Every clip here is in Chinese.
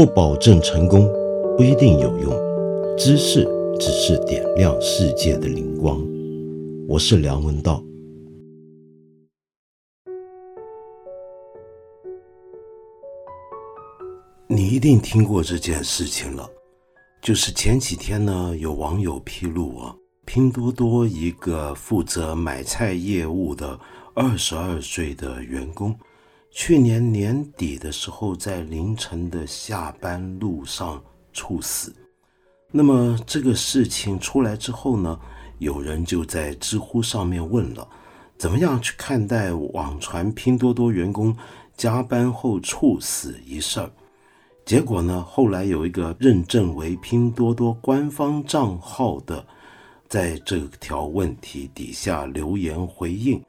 不保证成功，不一定有用。知识只是点亮世界的灵光。我是梁文道。你一定听过这件事情了，就是前几天呢，有网友披露啊，拼多多一个负责买菜业务的二十二岁的员工。去年年底的时候，在凌晨的下班路上猝死。那么这个事情出来之后呢，有人就在知乎上面问了：怎么样去看待网传拼多多员工加班后猝死一事儿？结果呢，后来有一个认证为拼多多官方账号的，在这条问题底下留言回应。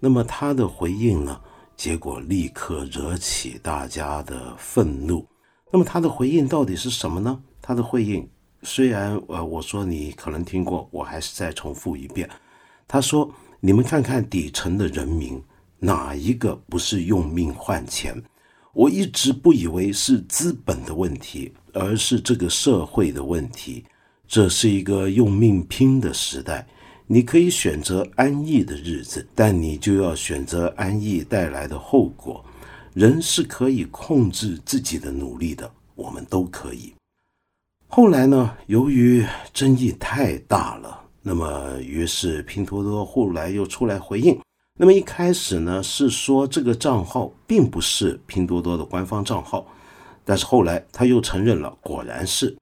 那么他的回应呢？结果立刻惹起大家的愤怒。那么他的回应到底是什么呢？他的回应虽然呃我说你可能听过，我还是再重复一遍。他说：“你们看看底层的人民，哪一个不是用命换钱？我一直不以为是资本的问题，而是这个社会的问题。这是一个用命拼的时代。”你可以选择安逸的日子，但你就要选择安逸带来的后果。人是可以控制自己的努力的，我们都可以。后来呢？由于争议太大了，那么于是拼多多后来又出来回应。那么一开始呢，是说这个账号并不是拼多多的官方账号，但是后来他又承认了，果然是。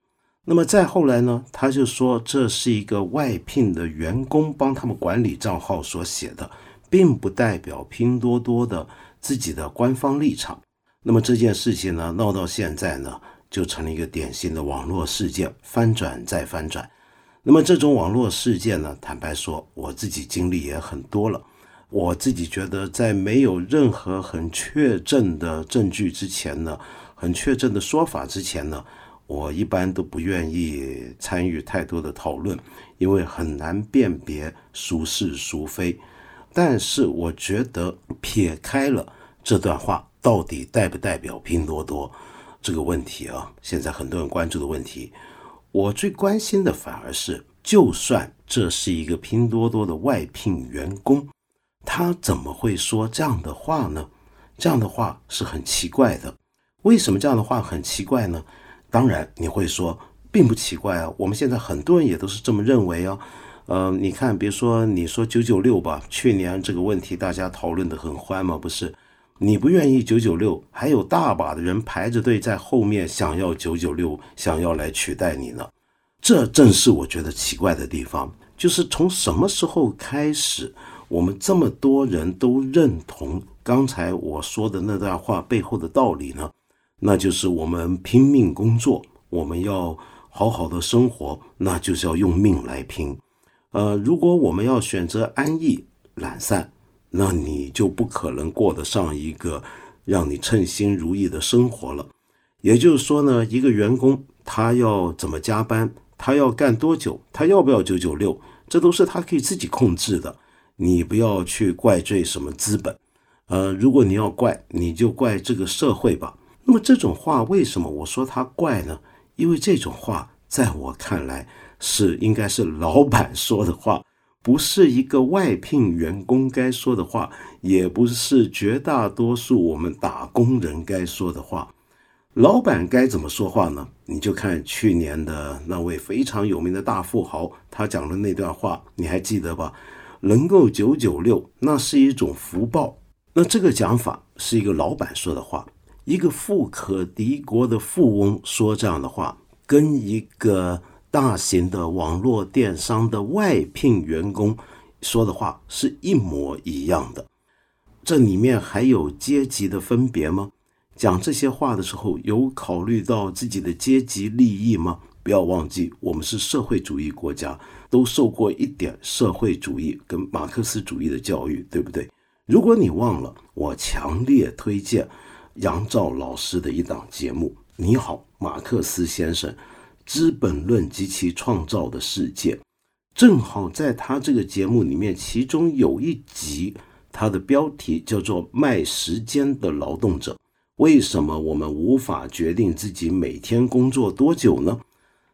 那么再后来呢，他就说这是一个外聘的员工帮他们管理账号所写的，并不代表拼多多的自己的官方立场。那么这件事情呢，闹到现在呢，就成了一个典型的网络事件，翻转再翻转。那么这种网络事件呢，坦白说，我自己经历也很多了。我自己觉得，在没有任何很确证的证据之前呢，很确证的说法之前呢。我一般都不愿意参与太多的讨论，因为很难辨别孰是孰非。但是我觉得撇开了这段话到底代不代表拼多多这个问题啊，现在很多人关注的问题，我最关心的反而是，就算这是一个拼多多的外聘员工，他怎么会说这样的话呢？这样的话是很奇怪的。为什么这样的话很奇怪呢？当然，你会说并不奇怪啊。我们现在很多人也都是这么认为啊。呃，你看，别说你说九九六吧，去年这个问题大家讨论的很欢嘛，不是？你不愿意九九六，还有大把的人排着队在后面想要九九六，想要来取代你呢。这正是我觉得奇怪的地方，就是从什么时候开始，我们这么多人都认同刚才我说的那段话背后的道理呢？那就是我们拼命工作，我们要好好的生活，那就是要用命来拼。呃，如果我们要选择安逸懒散，那你就不可能过得上一个让你称心如意的生活了。也就是说呢，一个员工他要怎么加班，他要干多久，他要不要九九六，这都是他可以自己控制的。你不要去怪罪什么资本，呃，如果你要怪，你就怪这个社会吧。那么这种话为什么我说它怪呢？因为这种话在我看来是应该是老板说的话，不是一个外聘员工该说的话，也不是绝大多数我们打工人该说的话。老板该怎么说话呢？你就看去年的那位非常有名的大富豪，他讲的那段话，你还记得吧？能够九九六，那是一种福报。那这个讲法是一个老板说的话。一个富可敌国的富翁说这样的话，跟一个大型的网络电商的外聘员工说的话是一模一样的。这里面还有阶级的分别吗？讲这些话的时候有考虑到自己的阶级利益吗？不要忘记，我们是社会主义国家，都受过一点社会主义跟马克思主义的教育，对不对？如果你忘了，我强烈推荐。杨照老师的一档节目，你好，马克思先生，《资本论及其创造的世界》，正好在他这个节目里面，其中有一集，它的标题叫做《卖时间的劳动者》。为什么我们无法决定自己每天工作多久呢？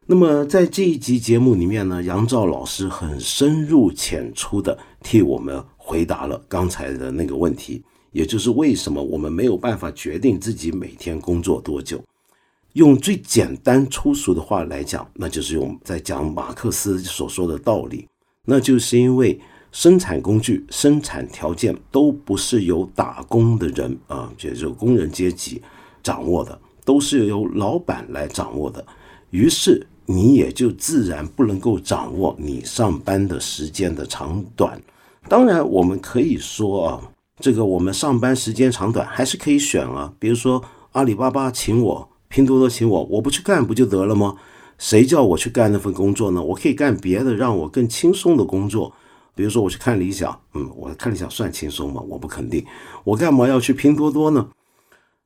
那么在这一集节目里面呢，杨照老师很深入浅出的替我们回答了刚才的那个问题，也就是为什么我们没有办法决定自己每天工作多久。用最简单粗俗的话来讲，那就是用在讲马克思所说的道理，那就是因为。生产工具、生产条件都不是由打工的人啊，就是工人阶级掌握的，都是由老板来掌握的。于是你也就自然不能够掌握你上班的时间的长短。当然，我们可以说啊，这个我们上班时间长短还是可以选啊。比如说阿里巴巴请我，拼多多请我，我不去干不就得了吗？谁叫我去干那份工作呢？我可以干别的，让我更轻松的工作。比如说我去看理想，嗯，我看理想算轻松吗？我不肯定。我干嘛要去拼多多呢？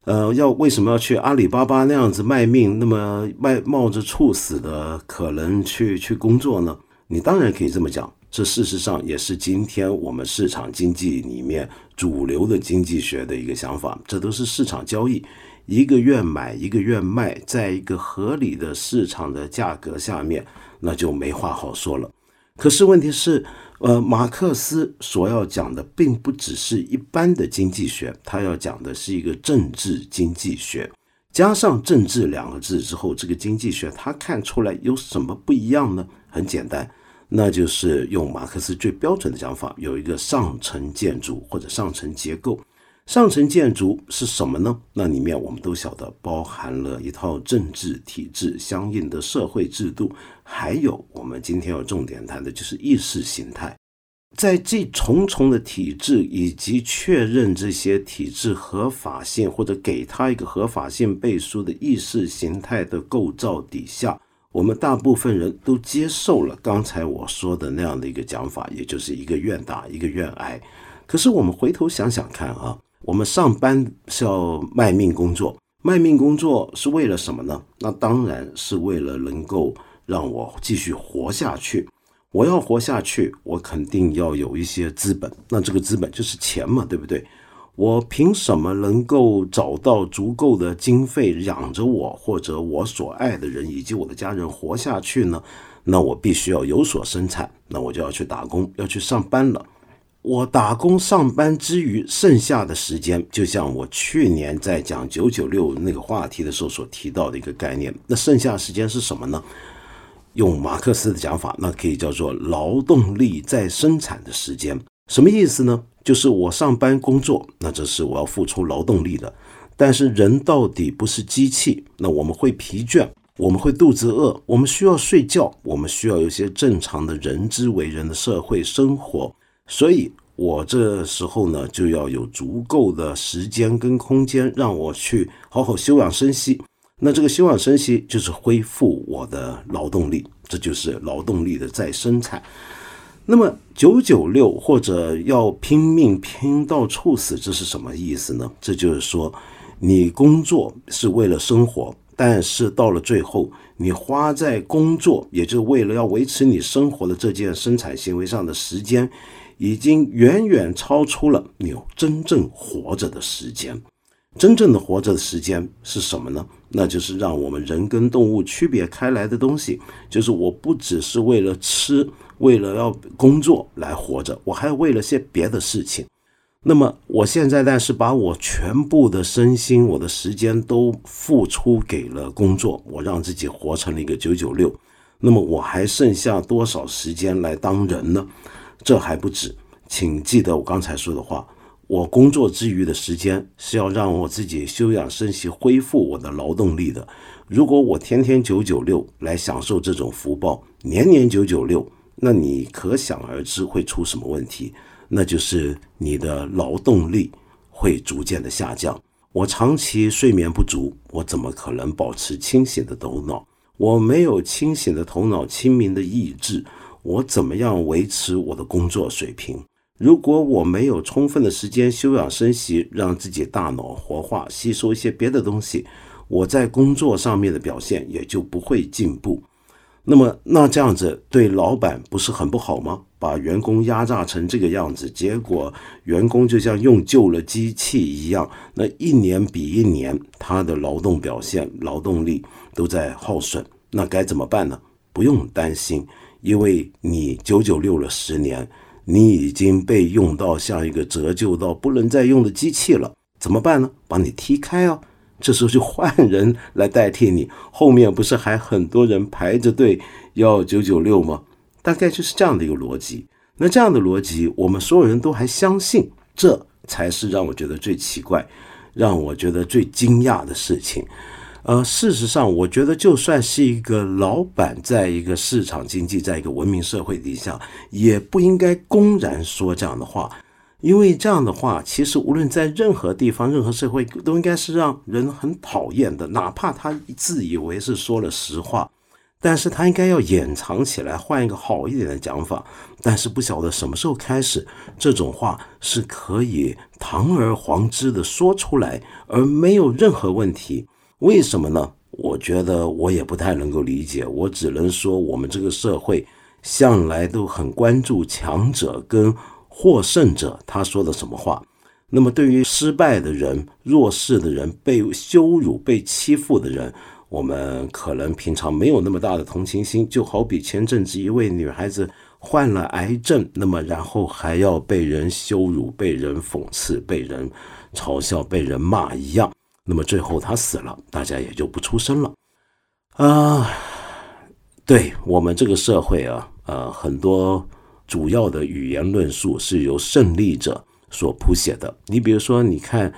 呃，要为什么要去阿里巴巴那样子卖命，那么卖冒着猝死的可能去去工作呢？你当然可以这么讲，这事实上也是今天我们市场经济里面主流的经济学的一个想法。这都是市场交易，一个愿买一个愿卖，在一个合理的市场的价格下面，那就没话好说了。可是问题是。呃，马克思所要讲的并不只是一般的经济学，他要讲的是一个政治经济学。加上“政治”两个字之后，这个经济学他看出来有什么不一样呢？很简单，那就是用马克思最标准的讲法，有一个上层建筑或者上层结构。上层建筑是什么呢？那里面我们都晓得，包含了一套政治体制、相应的社会制度，还有我们今天要重点谈的就是意识形态。在这重重的体制以及确认这些体制合法性或者给他一个合法性背书的意识形态的构造底下，我们大部分人都接受了刚才我说的那样的一个讲法，也就是一个愿打一个愿挨。可是我们回头想想看啊。我们上班是要卖命工作，卖命工作是为了什么呢？那当然是为了能够让我继续活下去。我要活下去，我肯定要有一些资本，那这个资本就是钱嘛，对不对？我凭什么能够找到足够的经费养着我或者我所爱的人以及我的家人活下去呢？那我必须要有所生产，那我就要去打工，要去上班了。我打工上班之余，剩下的时间，就像我去年在讲九九六那个话题的时候所提到的一个概念，那剩下时间是什么呢？用马克思的讲法，那可以叫做劳动力再生产的时间。什么意思呢？就是我上班工作，那这是我要付出劳动力的。但是人到底不是机器，那我们会疲倦，我们会肚子饿，我们需要睡觉，我们需要有些正常的人之为人的社会生活。所以，我这时候呢，就要有足够的时间跟空间，让我去好好休养生息。那这个休养生息，就是恢复我的劳动力，这就是劳动力的再生产。那么，九九六或者要拼命拼到猝死，这是什么意思呢？这就是说，你工作是为了生活，但是到了最后，你花在工作，也就是为了要维持你生活的这件生产行为上的时间。已经远远超出了你真正活着的时间。真正的活着的时间是什么呢？那就是让我们人跟动物区别开来的东西。就是我不只是为了吃，为了要工作来活着，我还为了些别的事情。那么我现在，但是把我全部的身心、我的时间都付出给了工作，我让自己活成了一个九九六。那么我还剩下多少时间来当人呢？这还不止，请记得我刚才说的话。我工作之余的时间是要让我自己休养生息、恢复我的劳动力的。如果我天天九九六来享受这种福报，年年九九六，那你可想而知会出什么问题？那就是你的劳动力会逐渐的下降。我长期睡眠不足，我怎么可能保持清醒的头脑？我没有清醒的头脑、清明的意志。我怎么样维持我的工作水平？如果我没有充分的时间休养生息，让自己大脑活化，吸收一些别的东西，我在工作上面的表现也就不会进步。那么那这样子对老板不是很不好吗？把员工压榨成这个样子，结果员工就像用旧了机器一样，那一年比一年他的劳动表现、劳动力都在耗损，那该怎么办呢？不用担心，因为你九九六了十年，你已经被用到像一个折旧到不能再用的机器了，怎么办呢？把你踢开啊！这时候就换人来代替你，后面不是还很多人排着队要九九六吗？大概就是这样的一个逻辑。那这样的逻辑，我们所有人都还相信，这才是让我觉得最奇怪、让我觉得最惊讶的事情。呃，事实上，我觉得就算是一个老板，在一个市场经济、在一个文明社会底下，也不应该公然说这样的话。因为这样的话，其实无论在任何地方、任何社会，都应该是让人很讨厌的。哪怕他自以为是说了实话，但是他应该要掩藏起来，换一个好一点的讲法。但是不晓得什么时候开始，这种话是可以堂而皇之的说出来，而没有任何问题。为什么呢？我觉得我也不太能够理解。我只能说，我们这个社会向来都很关注强者跟。获胜者他说的什么话？那么对于失败的人、弱势的人、被羞辱、被欺负的人，我们可能平常没有那么大的同情心。就好比前阵子一位女孩子患了癌症，那么然后还要被人羞辱、被人讽刺、被人嘲笑、被人骂一样，那么最后他死了，大家也就不出声了。啊，对我们这个社会啊，呃，很多。主要的语言论述是由胜利者所谱写的。你比如说，你看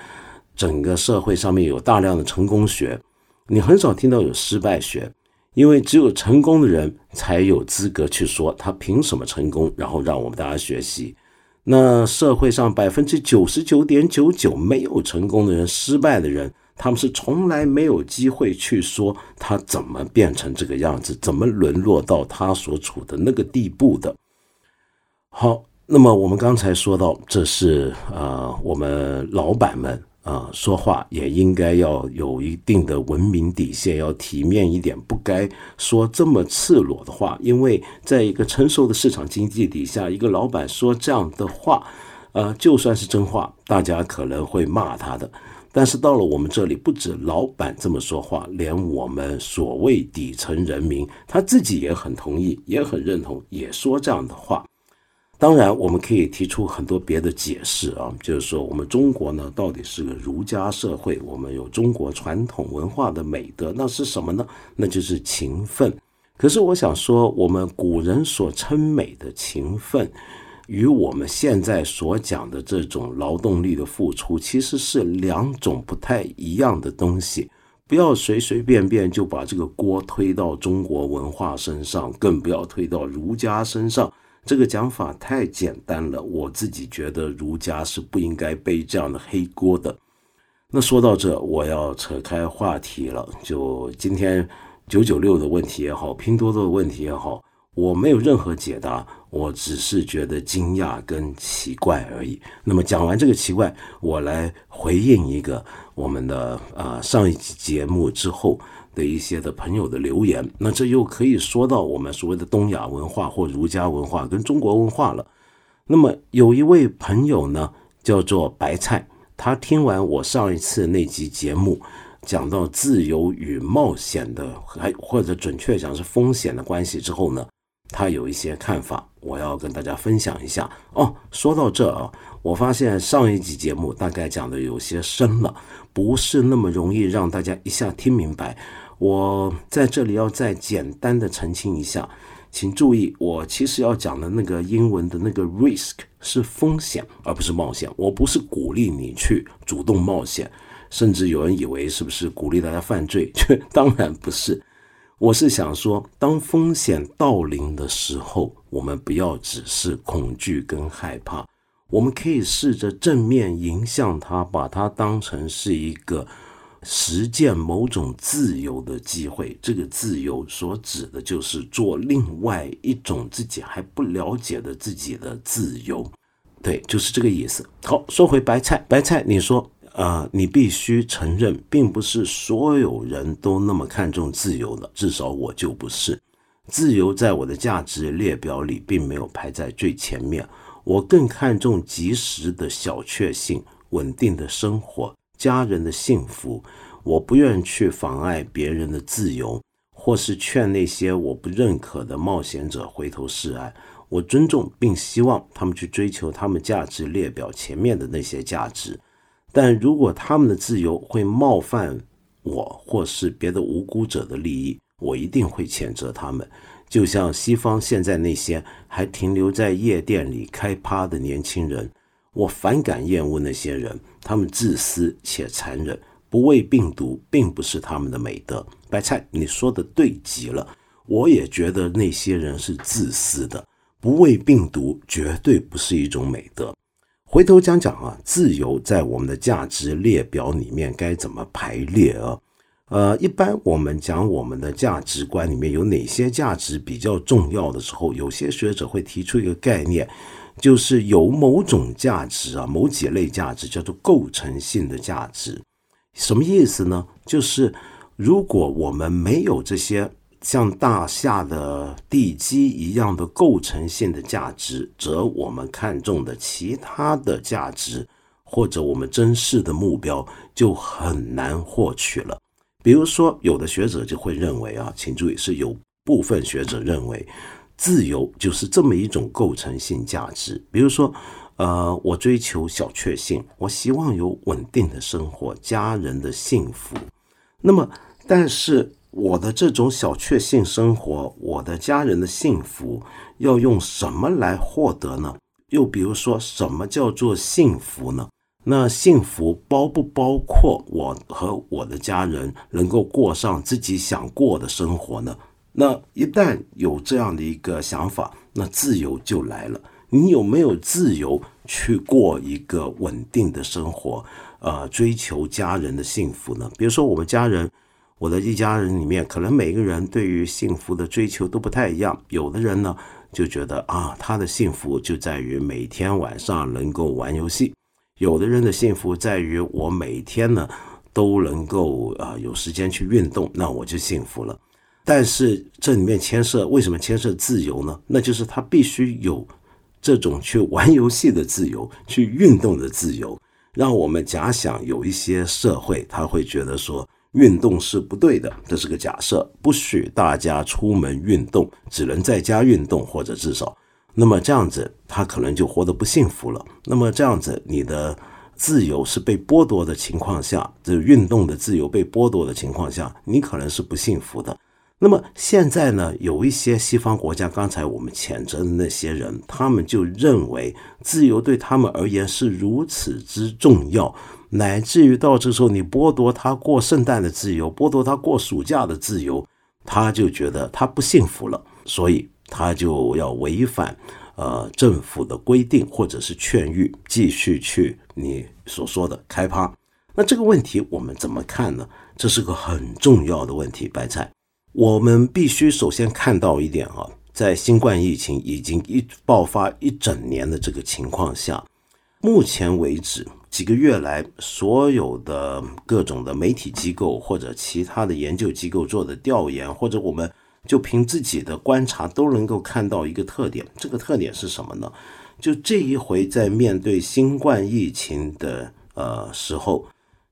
整个社会上面有大量的成功学，你很少听到有失败学，因为只有成功的人才有资格去说他凭什么成功，然后让我们大家学习。那社会上百分之九十九点九九没有成功的人、失败的人，他们是从来没有机会去说他怎么变成这个样子，怎么沦落到他所处的那个地步的。好，那么我们刚才说到，这是呃，我们老板们啊说话也应该要有一定的文明底线，要体面一点，不该说这么赤裸的话。因为在一个成熟的市场经济底下，一个老板说这样的话，呃，就算是真话，大家可能会骂他的。但是到了我们这里，不止老板这么说话，连我们所谓底层人民，他自己也很同意，也很认同，也说这样的话。当然，我们可以提出很多别的解释啊，就是说，我们中国呢，到底是个儒家社会，我们有中国传统文化的美德，那是什么呢？那就是勤奋。可是我想说，我们古人所称美的勤奋，与我们现在所讲的这种劳动力的付出，其实是两种不太一样的东西。不要随随便便就把这个锅推到中国文化身上，更不要推到儒家身上。这个讲法太简单了，我自己觉得儒家是不应该背这样的黑锅的。那说到这，我要扯开话题了。就今天九九六的问题也好，拼多多的问题也好，我没有任何解答，我只是觉得惊讶跟奇怪而已。那么讲完这个奇怪，我来回应一个我们的啊上一集节目之后。的一些的朋友的留言，那这又可以说到我们所谓的东亚文化或儒家文化跟中国文化了。那么有一位朋友呢，叫做白菜，他听完我上一次那集节目讲到自由与冒险的，还或者准确讲是风险的关系之后呢，他有一些看法，我要跟大家分享一下。哦，说到这啊，我发现上一集节目大概讲的有些深了，不是那么容易让大家一下听明白。我在这里要再简单的澄清一下，请注意，我其实要讲的那个英文的那个 risk 是风险，而不是冒险。我不是鼓励你去主动冒险，甚至有人以为是不是鼓励大家犯罪？当然不是。我是想说，当风险到临的时候，我们不要只是恐惧跟害怕，我们可以试着正面迎向它，把它当成是一个。实践某种自由的机会，这个自由所指的就是做另外一种自己还不了解的自己的自由，对，就是这个意思。好，说回白菜，白菜，你说，呃，你必须承认，并不是所有人都那么看重自由的，至少我就不是。自由在我的价值列表里并没有排在最前面，我更看重及时的小确幸、稳定的生活、家人的幸福。我不愿去妨碍别人的自由，或是劝那些我不认可的冒险者回头是岸。我尊重并希望他们去追求他们价值列表前面的那些价值，但如果他们的自由会冒犯我或是别的无辜者的利益，我一定会谴责他们。就像西方现在那些还停留在夜店里开趴的年轻人，我反感厌恶那些人，他们自私且残忍，不畏病毒并不是他们的美德。白菜，你说的对极了，我也觉得那些人是自私的。不畏病毒绝对不是一种美德。回头讲讲啊，自由在我们的价值列表里面该怎么排列啊？呃，一般我们讲我们的价值观里面有哪些价值比较重要的时候，有些学者会提出一个概念，就是有某种价值啊，某几类价值叫做构成性的价值。什么意思呢？就是如果我们没有这些。像大厦的地基一样的构成性的价值，则我们看重的其他的价值或者我们珍视的目标就很难获取了。比如说，有的学者就会认为啊，请注意，是有部分学者认为，自由就是这么一种构成性价值。比如说，呃，我追求小确幸，我希望有稳定的生活，家人的幸福。那么，但是。我的这种小确幸生活，我的家人的幸福，要用什么来获得呢？又比如说，什么叫做幸福呢？那幸福包不包括我和我的家人能够过上自己想过的生活呢？那一旦有这样的一个想法，那自由就来了。你有没有自由去过一个稳定的生活？呃，追求家人的幸福呢？比如说，我们家人。我的一家人里面，可能每个人对于幸福的追求都不太一样。有的人呢，就觉得啊，他的幸福就在于每天晚上能够玩游戏；有的人的幸福在于我每天呢都能够啊有时间去运动，那我就幸福了。但是这里面牵涉为什么牵涉自由呢？那就是他必须有这种去玩游戏的自由，去运动的自由。让我们假想有一些社会，他会觉得说。运动是不对的，这是个假设，不许大家出门运动，只能在家运动，或者至少，那么这样子他可能就活得不幸福了。那么这样子，你的自由是被剥夺的情况下，这运动的自由被剥夺的情况下，你可能是不幸福的。那么现在呢，有一些西方国家，刚才我们谴责的那些人，他们就认为自由对他们而言是如此之重要。乃至于到这时候，你剥夺他过圣诞的自由，剥夺他过暑假的自由，他就觉得他不幸福了，所以他就要违反呃政府的规定或者是劝谕，继续去你所说的开趴。那这个问题我们怎么看呢？这是个很重要的问题，白菜。我们必须首先看到一点啊，在新冠疫情已经一爆发一整年的这个情况下，目前为止。几个月来，所有的各种的媒体机构或者其他的研究机构做的调研，或者我们就凭自己的观察，都能够看到一个特点。这个特点是什么呢？就这一回在面对新冠疫情的呃时候，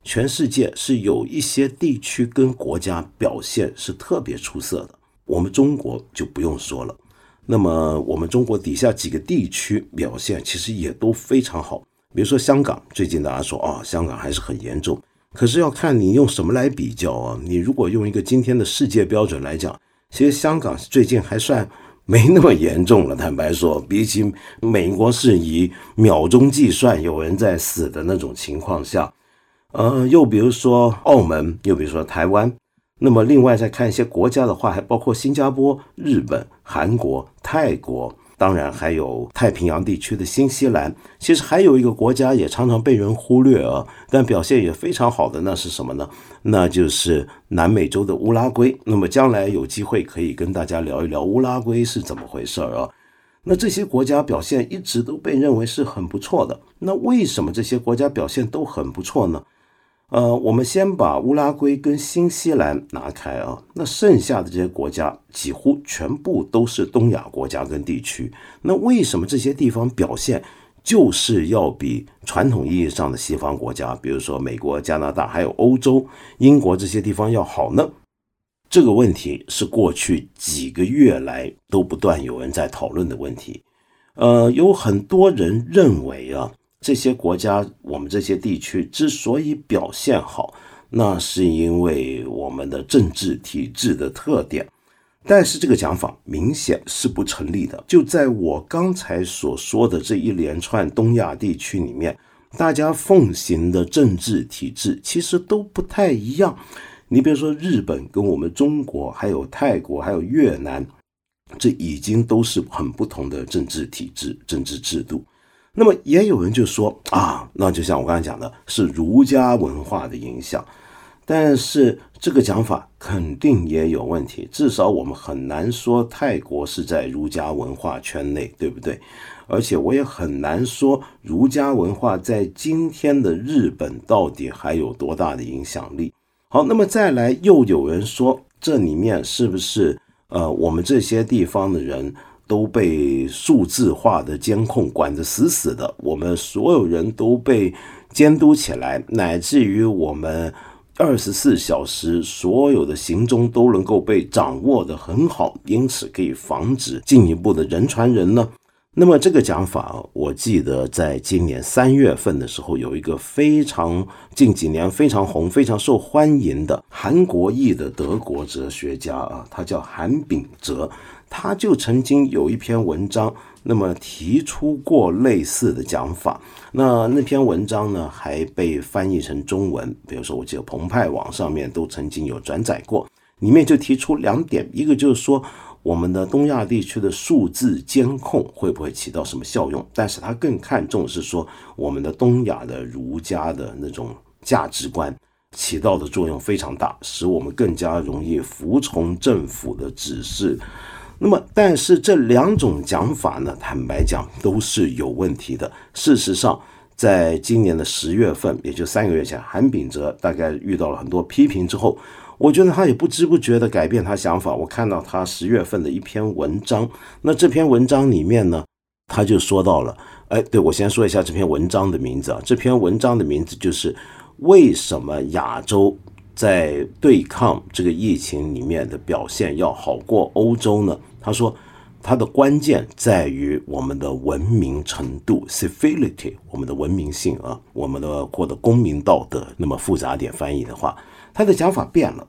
全世界是有一些地区跟国家表现是特别出色的。我们中国就不用说了。那么我们中国底下几个地区表现其实也都非常好。比如说香港，最近大家说啊，香港还是很严重。可是要看你用什么来比较啊。你如果用一个今天的世界标准来讲，其实香港最近还算没那么严重了。坦白说，比起美国是以秒钟计算有人在死的那种情况下，呃，又比如说澳门，又比如说台湾，那么另外再看一些国家的话，还包括新加坡、日本、韩国、泰国。当然，还有太平洋地区的新西兰。其实还有一个国家也常常被人忽略啊，但表现也非常好的，那是什么呢？那就是南美洲的乌拉圭。那么将来有机会可以跟大家聊一聊乌拉圭是怎么回事啊？那这些国家表现一直都被认为是很不错的。那为什么这些国家表现都很不错呢？呃，我们先把乌拉圭跟新西兰拿开啊，那剩下的这些国家几乎全部都是东亚国家跟地区。那为什么这些地方表现就是要比传统意义上的西方国家，比如说美国、加拿大还有欧洲、英国这些地方要好呢？这个问题是过去几个月来都不断有人在讨论的问题。呃，有很多人认为啊。这些国家，我们这些地区之所以表现好，那是因为我们的政治体制的特点。但是这个讲法明显是不成立的。就在我刚才所说的这一连串东亚地区里面，大家奉行的政治体制其实都不太一样。你比如说日本跟我们中国，还有泰国，还有越南，这已经都是很不同的政治体制、政治制度。那么也有人就说啊，那就像我刚才讲的，是儒家文化的影响，但是这个讲法肯定也有问题。至少我们很难说泰国是在儒家文化圈内，对不对？而且我也很难说儒家文化在今天的日本到底还有多大的影响力。好，那么再来又有人说，这里面是不是呃，我们这些地方的人？都被数字化的监控管得死死的，我们所有人都被监督起来，乃至于我们二十四小时所有的行踪都能够被掌握得很好，因此可以防止进一步的人传人呢。那么这个讲法，我记得在今年三月份的时候，有一个非常近几年非常红、非常受欢迎的韩国裔的德国哲学家啊，他叫韩炳哲。他就曾经有一篇文章，那么提出过类似的讲法。那那篇文章呢，还被翻译成中文，比如说我记得澎湃网上面都曾经有转载过。里面就提出两点，一个就是说，我们的东亚地区的数字监控会不会起到什么效用？但是他更看重是说，我们的东亚的儒家的那种价值观起到的作用非常大，使我们更加容易服从政府的指示。那么，但是这两种讲法呢，坦白讲都是有问题的。事实上，在今年的十月份，也就三个月前，韩炳哲大概遇到了很多批评之后，我觉得他也不知不觉的改变他想法。我看到他十月份的一篇文章，那这篇文章里面呢，他就说到了，哎，对我先说一下这篇文章的名字啊，这篇文章的名字就是为什么亚洲。在对抗这个疫情里面的表现要好过欧洲呢？他说，它的关键在于我们的文明程度 （civility），我们的文明性啊，我们的或者公民道德。那么复杂点翻译的话，他的讲法变了。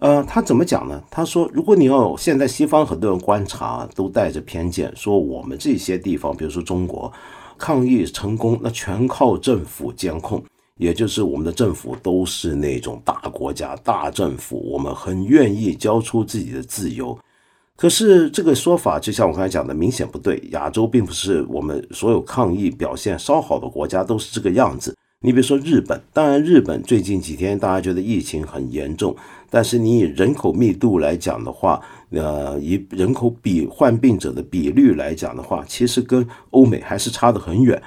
呃，他怎么讲呢？他说，如果你要现在西方很多人观察都带着偏见，说我们这些地方，比如说中国，抗疫成功，那全靠政府监控。也就是我们的政府都是那种大国家、大政府，我们很愿意交出自己的自由。可是这个说法，就像我刚才讲的，明显不对。亚洲并不是我们所有抗疫表现稍好的国家都是这个样子。你比如说日本，当然日本最近几天大家觉得疫情很严重，但是你以人口密度来讲的话，呃，以人口比患病者的比率来讲的话，其实跟欧美还是差得很远。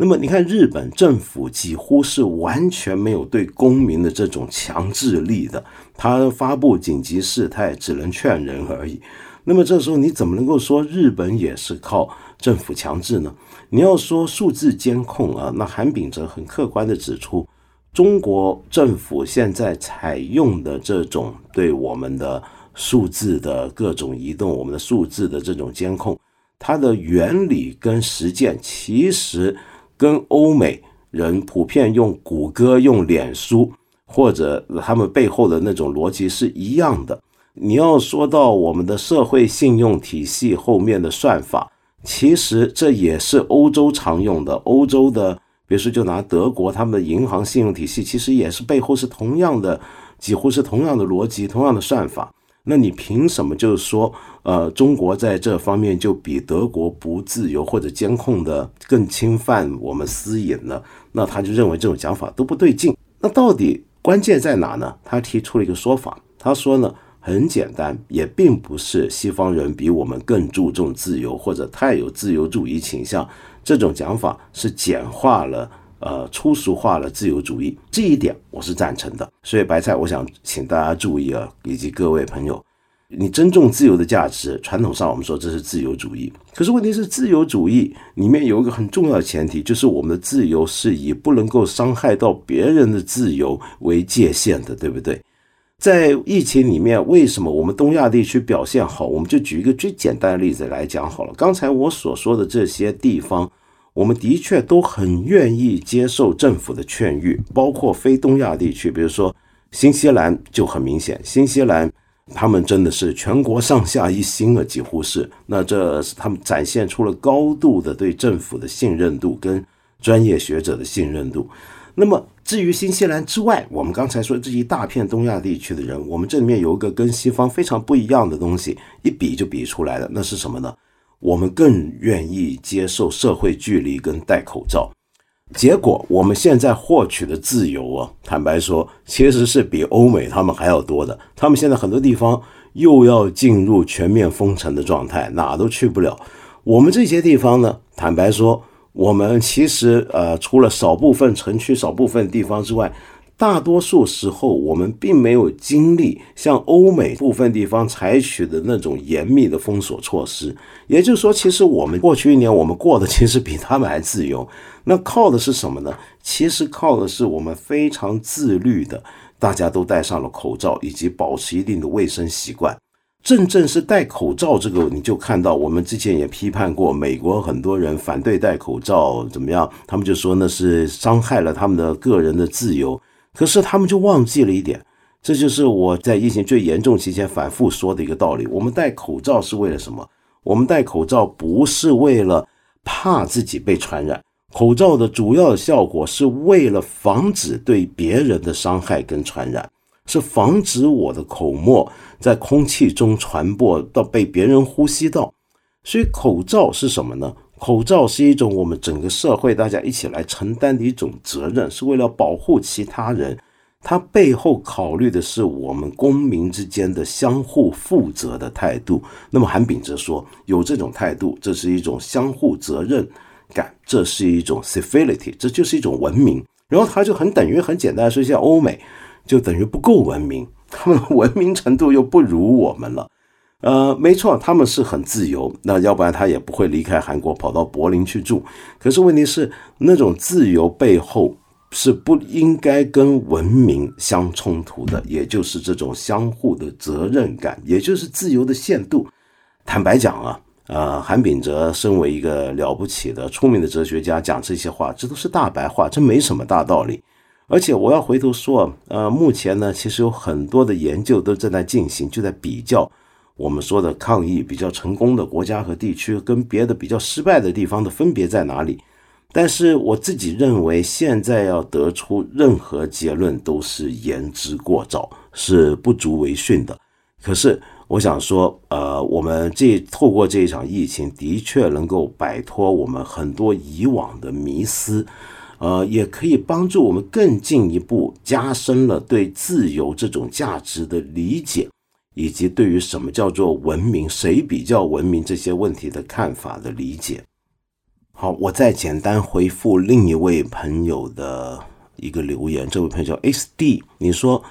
那么你看，日本政府几乎是完全没有对公民的这种强制力的，他发布紧急事态只能劝人而已。那么这时候你怎么能够说日本也是靠政府强制呢？你要说数字监控啊，那韩炳哲很客观的指出，中国政府现在采用的这种对我们的数字的各种移动，我们的数字的这种监控，它的原理跟实践其实。跟欧美人普遍用谷歌、用脸书或者他们背后的那种逻辑是一样的。你要说到我们的社会信用体系后面的算法，其实这也是欧洲常用的。欧洲的，比如说就拿德国，他们的银行信用体系其实也是背后是同样的，几乎是同样的逻辑、同样的算法。那你凭什么就是说，呃，中国在这方面就比德国不自由或者监控的更侵犯我们私隐呢？那他就认为这种讲法都不对劲。那到底关键在哪呢？他提出了一个说法，他说呢，很简单，也并不是西方人比我们更注重自由或者太有自由主义倾向，这种讲法是简化了呃粗俗化了自由主义，这一点我是赞成的。所以白菜，我想请大家注意啊，以及各位朋友。你尊重自由的价值，传统上我们说这是自由主义。可是问题是，自由主义里面有一个很重要的前提，就是我们的自由是以不能够伤害到别人的自由为界限的，对不对？在疫情里面，为什么我们东亚地区表现好？我们就举一个最简单的例子来讲好了。刚才我所说的这些地方，我们的确都很愿意接受政府的劝喻，包括非东亚地区，比如说新西兰就很明显，新西兰。他们真的是全国上下一心了，几乎是。那这他们展现出了高度的对政府的信任度跟专业学者的信任度。那么至于新西兰之外，我们刚才说这一大片东亚地区的人，我们这里面有一个跟西方非常不一样的东西，一比就比出来了。那是什么呢？我们更愿意接受社会距离跟戴口罩。结果，我们现在获取的自由啊，坦白说，其实是比欧美他们还要多的。他们现在很多地方又要进入全面封城的状态，哪都去不了。我们这些地方呢，坦白说，我们其实呃，除了少部分城区、少部分地方之外。大多数时候，我们并没有经历像欧美部分地方采取的那种严密的封锁措施。也就是说，其实我们过去一年我们过的其实比他们还自由。那靠的是什么呢？其实靠的是我们非常自律的，大家都戴上了口罩，以及保持一定的卫生习惯。正正是戴口罩这个，你就看到我们之前也批判过美国很多人反对戴口罩怎么样？他们就说那是伤害了他们的个人的自由。可是他们就忘记了一点，这就是我在疫情最严重期间反复说的一个道理：我们戴口罩是为了什么？我们戴口罩不是为了怕自己被传染，口罩的主要的效果是为了防止对别人的伤害跟传染，是防止我的口沫在空气中传播到被别人呼吸到。所以口罩是什么呢？口罩是一种我们整个社会大家一起来承担的一种责任，是为了保护其他人。它背后考虑的是我们公民之间的相互负责的态度。那么韩炳哲说，有这种态度，这是一种相互责任感，这是一种 civility，这就是一种文明。然后他就很等于很简单说，一下欧美就等于不够文明，他们文明程度又不如我们了。呃，没错，他们是很自由，那要不然他也不会离开韩国跑到柏林去住。可是问题是，那种自由背后是不应该跟文明相冲突的，也就是这种相互的责任感，也就是自由的限度。坦白讲啊，呃，韩炳哲身为一个了不起的、聪明的哲学家，讲这些话，这都是大白话，这没什么大道理。而且我要回头说，呃，目前呢，其实有很多的研究都正在进行，就在比较。我们说的抗疫比较成功的国家和地区，跟别的比较失败的地方的分别在哪里？但是我自己认为，现在要得出任何结论都是言之过早，是不足为训的。可是我想说，呃，我们这透过这一场疫情，的确能够摆脱我们很多以往的迷思，呃，也可以帮助我们更进一步加深了对自由这种价值的理解。以及对于什么叫做文明，谁比较文明这些问题的看法的理解。好，我再简单回复另一位朋友的一个留言。这位朋友叫 S D，你说，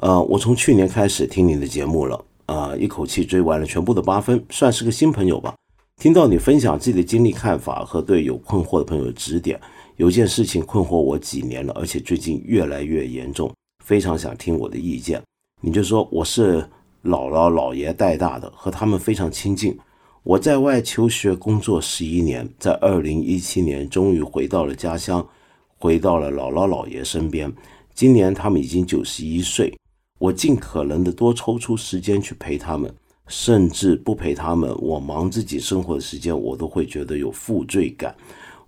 呃，我从去年开始听你的节目了，呃，一口气追完了全部的八分，算是个新朋友吧。听到你分享自己的经历、看法和对有困惑的朋友指点，有件事情困惑我几年了，而且最近越来越严重，非常想听我的意见。你就说我是。姥姥姥爷带大的，和他们非常亲近。我在外求学工作十一年，在二零一七年终于回到了家乡，回到了姥姥姥爷身边。今年他们已经九十一岁，我尽可能的多抽出时间去陪他们，甚至不陪他们，我忙自己生活的时间，我都会觉得有负罪感。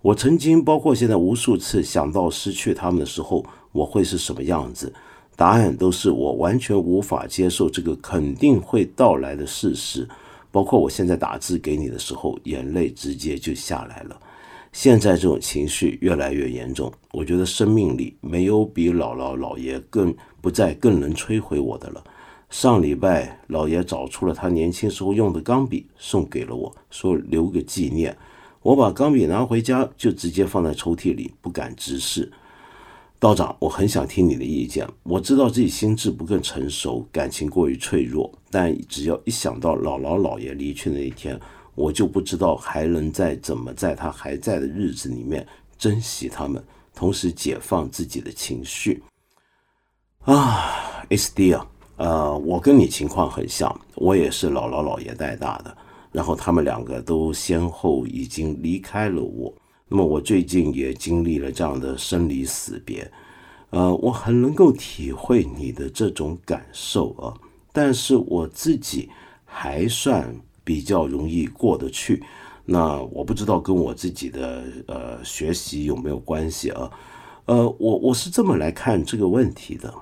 我曾经，包括现在，无数次想到失去他们的时候，我会是什么样子。答案都是我完全无法接受这个肯定会到来的事实，包括我现在打字给你的时候，眼泪直接就下来了。现在这种情绪越来越严重，我觉得生命里没有比姥姥姥爷更不再更能摧毁我的了。上礼拜姥爷找出了他年轻时候用的钢笔，送给了我，说留个纪念。我把钢笔拿回家，就直接放在抽屉里，不敢直视。道长，我很想听你的意见。我知道自己心智不更成熟，感情过于脆弱，但只要一想到姥姥姥爷离去那一天，我就不知道还能在怎么在他还在的日子里面珍惜他们，同时解放自己的情绪。啊，S D 啊，呃，我跟你情况很像，我也是姥姥姥爷带大的。然后他们两个都先后已经离开了我，那么我最近也经历了这样的生离死别，呃，我很能够体会你的这种感受啊，但是我自己还算比较容易过得去，那我不知道跟我自己的呃学习有没有关系啊，呃，我我是这么来看这个问题的，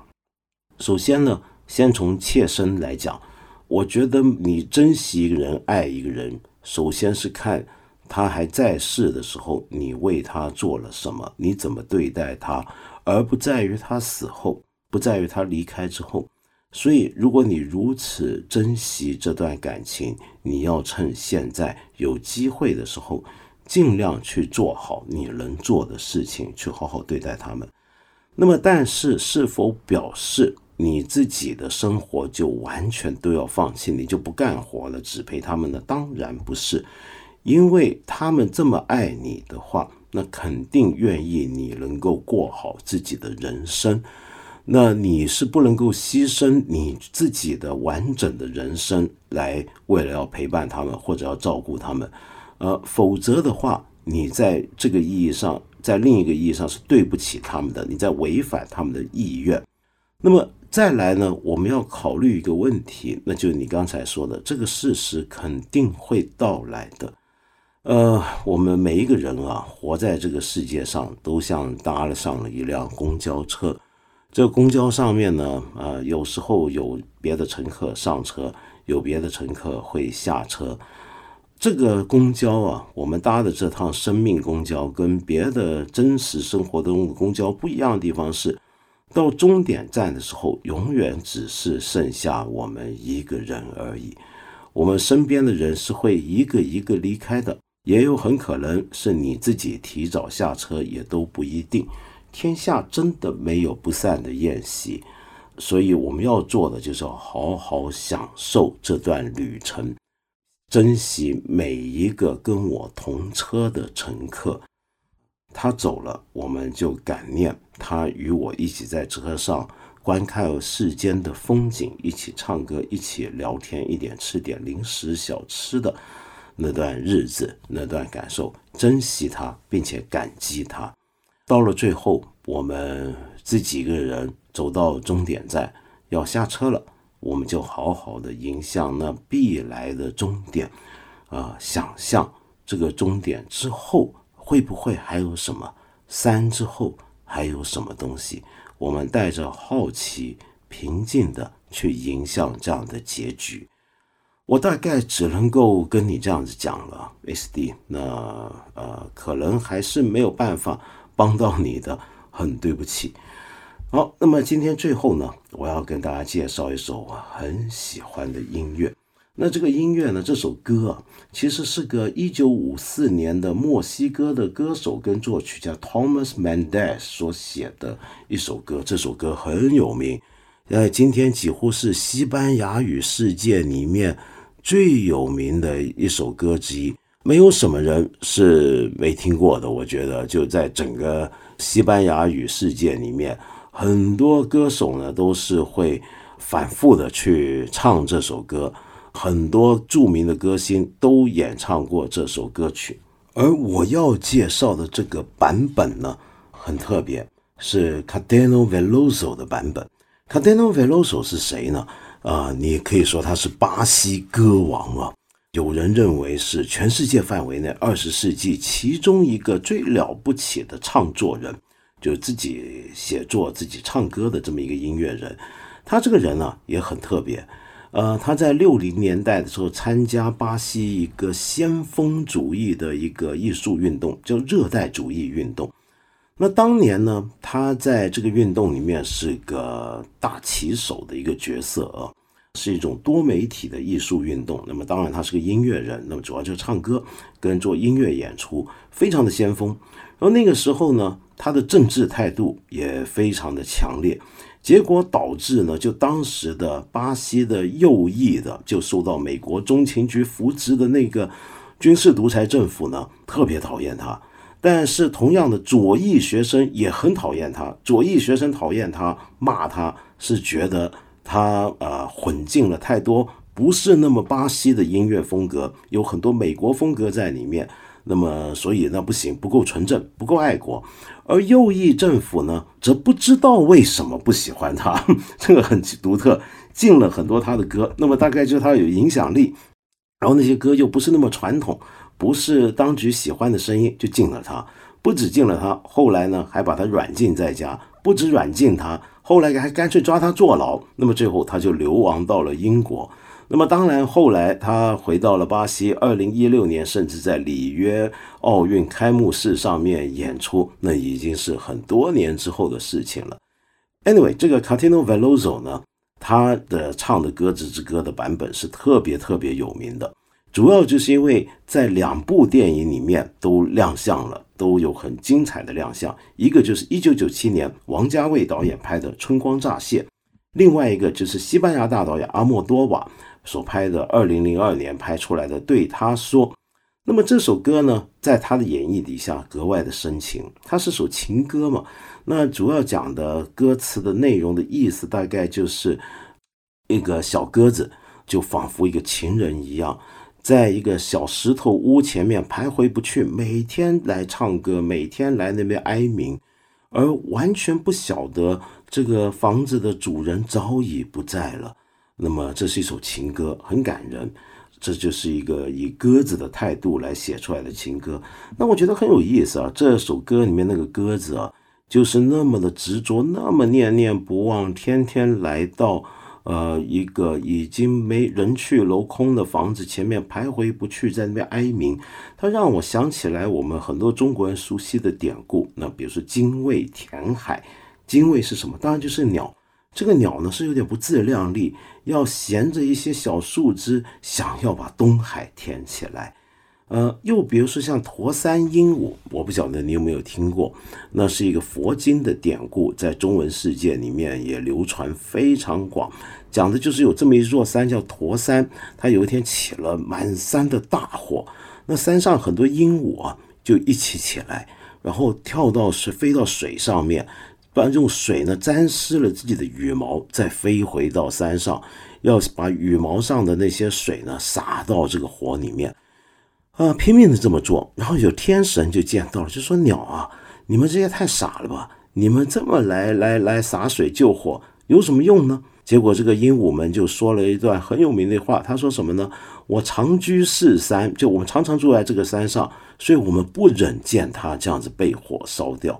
首先呢，先从切身来讲。我觉得你珍惜一个人、爱一个人，首先是看他还在世的时候，你为他做了什么，你怎么对待他，而不在于他死后，不在于他离开之后。所以，如果你如此珍惜这段感情，你要趁现在有机会的时候，尽量去做好你能做的事情，去好好对待他们。那么，但是是否表示？你自己的生活就完全都要放弃，你就不干活了，只陪他们呢？当然不是，因为他们这么爱你的话，那肯定愿意你能够过好自己的人生。那你是不能够牺牲你自己的完整的人生来为了要陪伴他们或者要照顾他们，呃，否则的话，你在这个意义上，在另一个意义上是对不起他们的，你在违反他们的意愿。那么。再来呢，我们要考虑一个问题，那就是你刚才说的这个事实肯定会到来的。呃，我们每一个人啊，活在这个世界上，都像搭了上了一辆公交车。这公交上面呢，呃，有时候有别的乘客上车，有别的乘客会下车。这个公交啊，我们搭的这趟生命公交，跟别的真实生活中的公交不一样的地方是。到终点站的时候，永远只是剩下我们一个人而已。我们身边的人是会一个一个离开的，也有很可能是你自己提早下车，也都不一定。天下真的没有不散的宴席，所以我们要做的就是好好享受这段旅程，珍惜每一个跟我同车的乘客。他走了，我们就感念他与我一起在车上观看世间的风景，一起唱歌，一起聊天，一点吃点零食小吃的那段日子，那段感受，珍惜它，并且感激它。到了最后，我们这几个人走到终点站要下车了，我们就好好的迎向那必来的终点，啊，想象这个终点之后。会不会还有什么三之后还有什么东西？我们带着好奇、平静的去迎向这样的结局。我大概只能够跟你这样子讲了，S D。那呃，可能还是没有办法帮到你的，很对不起。好，那么今天最后呢，我要跟大家介绍一首我很喜欢的音乐。那这个音乐呢？这首歌啊，其实是个一九五四年的墨西哥的歌手跟作曲家 Thomas Mendez 所写的一首歌。这首歌很有名，呃，今天几乎是西班牙语世界里面最有名的一首歌之一，没有什么人是没听过的。我觉得就在整个西班牙语世界里面，很多歌手呢都是会反复的去唱这首歌。很多著名的歌星都演唱过这首歌曲，而我要介绍的这个版本呢，很特别，是 Cadeno Veloso 的版本。Cadeno Veloso 是谁呢？啊，你可以说他是巴西歌王啊。有人认为是全世界范围内二十世纪其中一个最了不起的唱作人，就自己写作、自己唱歌的这么一个音乐人。他这个人呢，也很特别。呃，他在六零年代的时候参加巴西一个先锋主义的一个艺术运动，叫热带主义运动。那当年呢，他在这个运动里面是个大旗手的一个角色啊。是一种多媒体的艺术运动。那么当然他是个音乐人，那么主要就是唱歌跟做音乐演出，非常的先锋。然后那个时候呢，他的政治态度也非常的强烈，结果导致呢，就当时的巴西的右翼的就受到美国中情局扶植的那个军事独裁政府呢，特别讨厌他。但是同样的，左翼学生也很讨厌他。左翼学生讨厌他，骂他是觉得他呃混进了太多不是那么巴西的音乐风格，有很多美国风格在里面。那么所以那不行，不够纯正，不够爱国。而右翼政府呢，则不知道为什么不喜欢他，这个很独特，禁了很多他的歌。那么大概就是他有影响力，然后那些歌又不是那么传统。不是当局喜欢的声音，就禁了他。不止禁了他，后来呢，还把他软禁在家。不止软禁他，后来还干脆抓他坐牢。那么最后他就流亡到了英国。那么当然，后来他回到了巴西。二零一六年，甚至在里约奥运开幕式上面演出，那已经是很多年之后的事情了。Anyway，这个 Catino Veloso 呢，他的唱的《鸽子之歌》的版本是特别特别有名的。主要就是因为在两部电影里面都亮相了，都有很精彩的亮相。一个就是一九九七年王家卫导演拍的《春光乍泄》，另外一个就是西班牙大导演阿莫多瓦所拍的二零零二年拍出来的《对他说》。那么这首歌呢，在他的演绎底下格外的深情，它是首情歌嘛。那主要讲的歌词的内容的意思，大概就是一个小鸽子，就仿佛一个情人一样。在一个小石头屋前面徘徊不去，每天来唱歌，每天来那边哀鸣，而完全不晓得这个房子的主人早已不在了。那么这是一首情歌，很感人。这就是一个以鸽子的态度来写出来的情歌。那我觉得很有意思啊。这首歌里面那个鸽子啊，就是那么的执着，那么念念不忘，天天来到。呃，一个已经没人去楼空的房子前面徘徊不去，在那边哀鸣，它让我想起来我们很多中国人熟悉的典故。那比如说“精卫填海”，精卫是什么？当然就是鸟。这个鸟呢是有点不自量力，要衔着一些小树枝，想要把东海填起来。呃，又比如说像驼山鹦鹉，我不晓得你有没有听过，那是一个佛经的典故，在中文世界里面也流传非常广，讲的就是有这么一座山叫驼山，它有一天起了满山的大火，那山上很多鹦鹉啊就一起起来，然后跳到是飞到水上面，把用水呢沾湿了自己的羽毛，再飞回到山上，要把羽毛上的那些水呢洒到这个火里面。啊，拼命的这么做，然后有天神就见到了，就说：“鸟啊，你们这些太傻了吧？你们这么来来来洒水救火，有什么用呢？”结果这个鹦鹉们就说了一段很有名的话，他说什么呢？我常居士山，就我们常常住在这个山上，所以我们不忍见它这样子被火烧掉。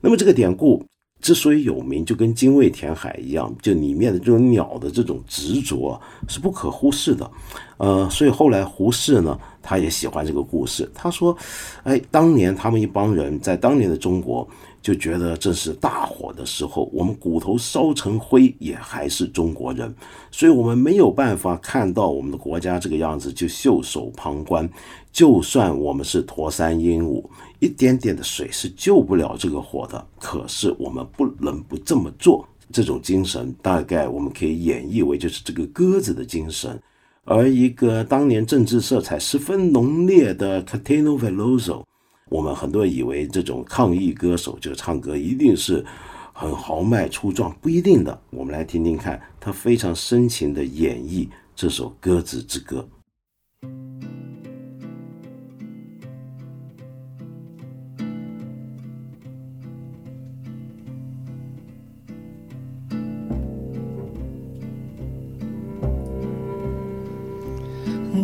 那么这个典故。之所以有名，就跟精卫填海一样，就里面的这种鸟的这种执着是不可忽视的。呃，所以后来胡适呢，他也喜欢这个故事。他说：“哎，当年他们一帮人在当年的中国。”就觉得这是大火的时候，我们骨头烧成灰也还是中国人，所以我们没有办法看到我们的国家这个样子就袖手旁观。就算我们是驼山鹦鹉，一点点的水是救不了这个火的。可是我们不能不这么做。这种精神大概我们可以演绎为就是这个鸽子的精神，而一个当年政治色彩十分浓烈的 Catino Veloso。我们很多人以为这种抗议歌手就唱歌一定是很豪迈粗壮，不一定的。我们来听听看，他非常深情的演绎这首《鸽子之歌》。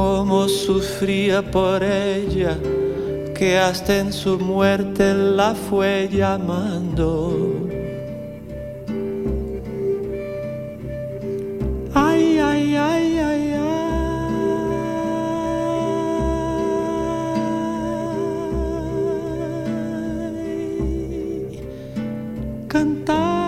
Cómo sufría por ella, que hasta en su muerte la fue llamando. Ay, ay, ay, ay, ay. Cantaba.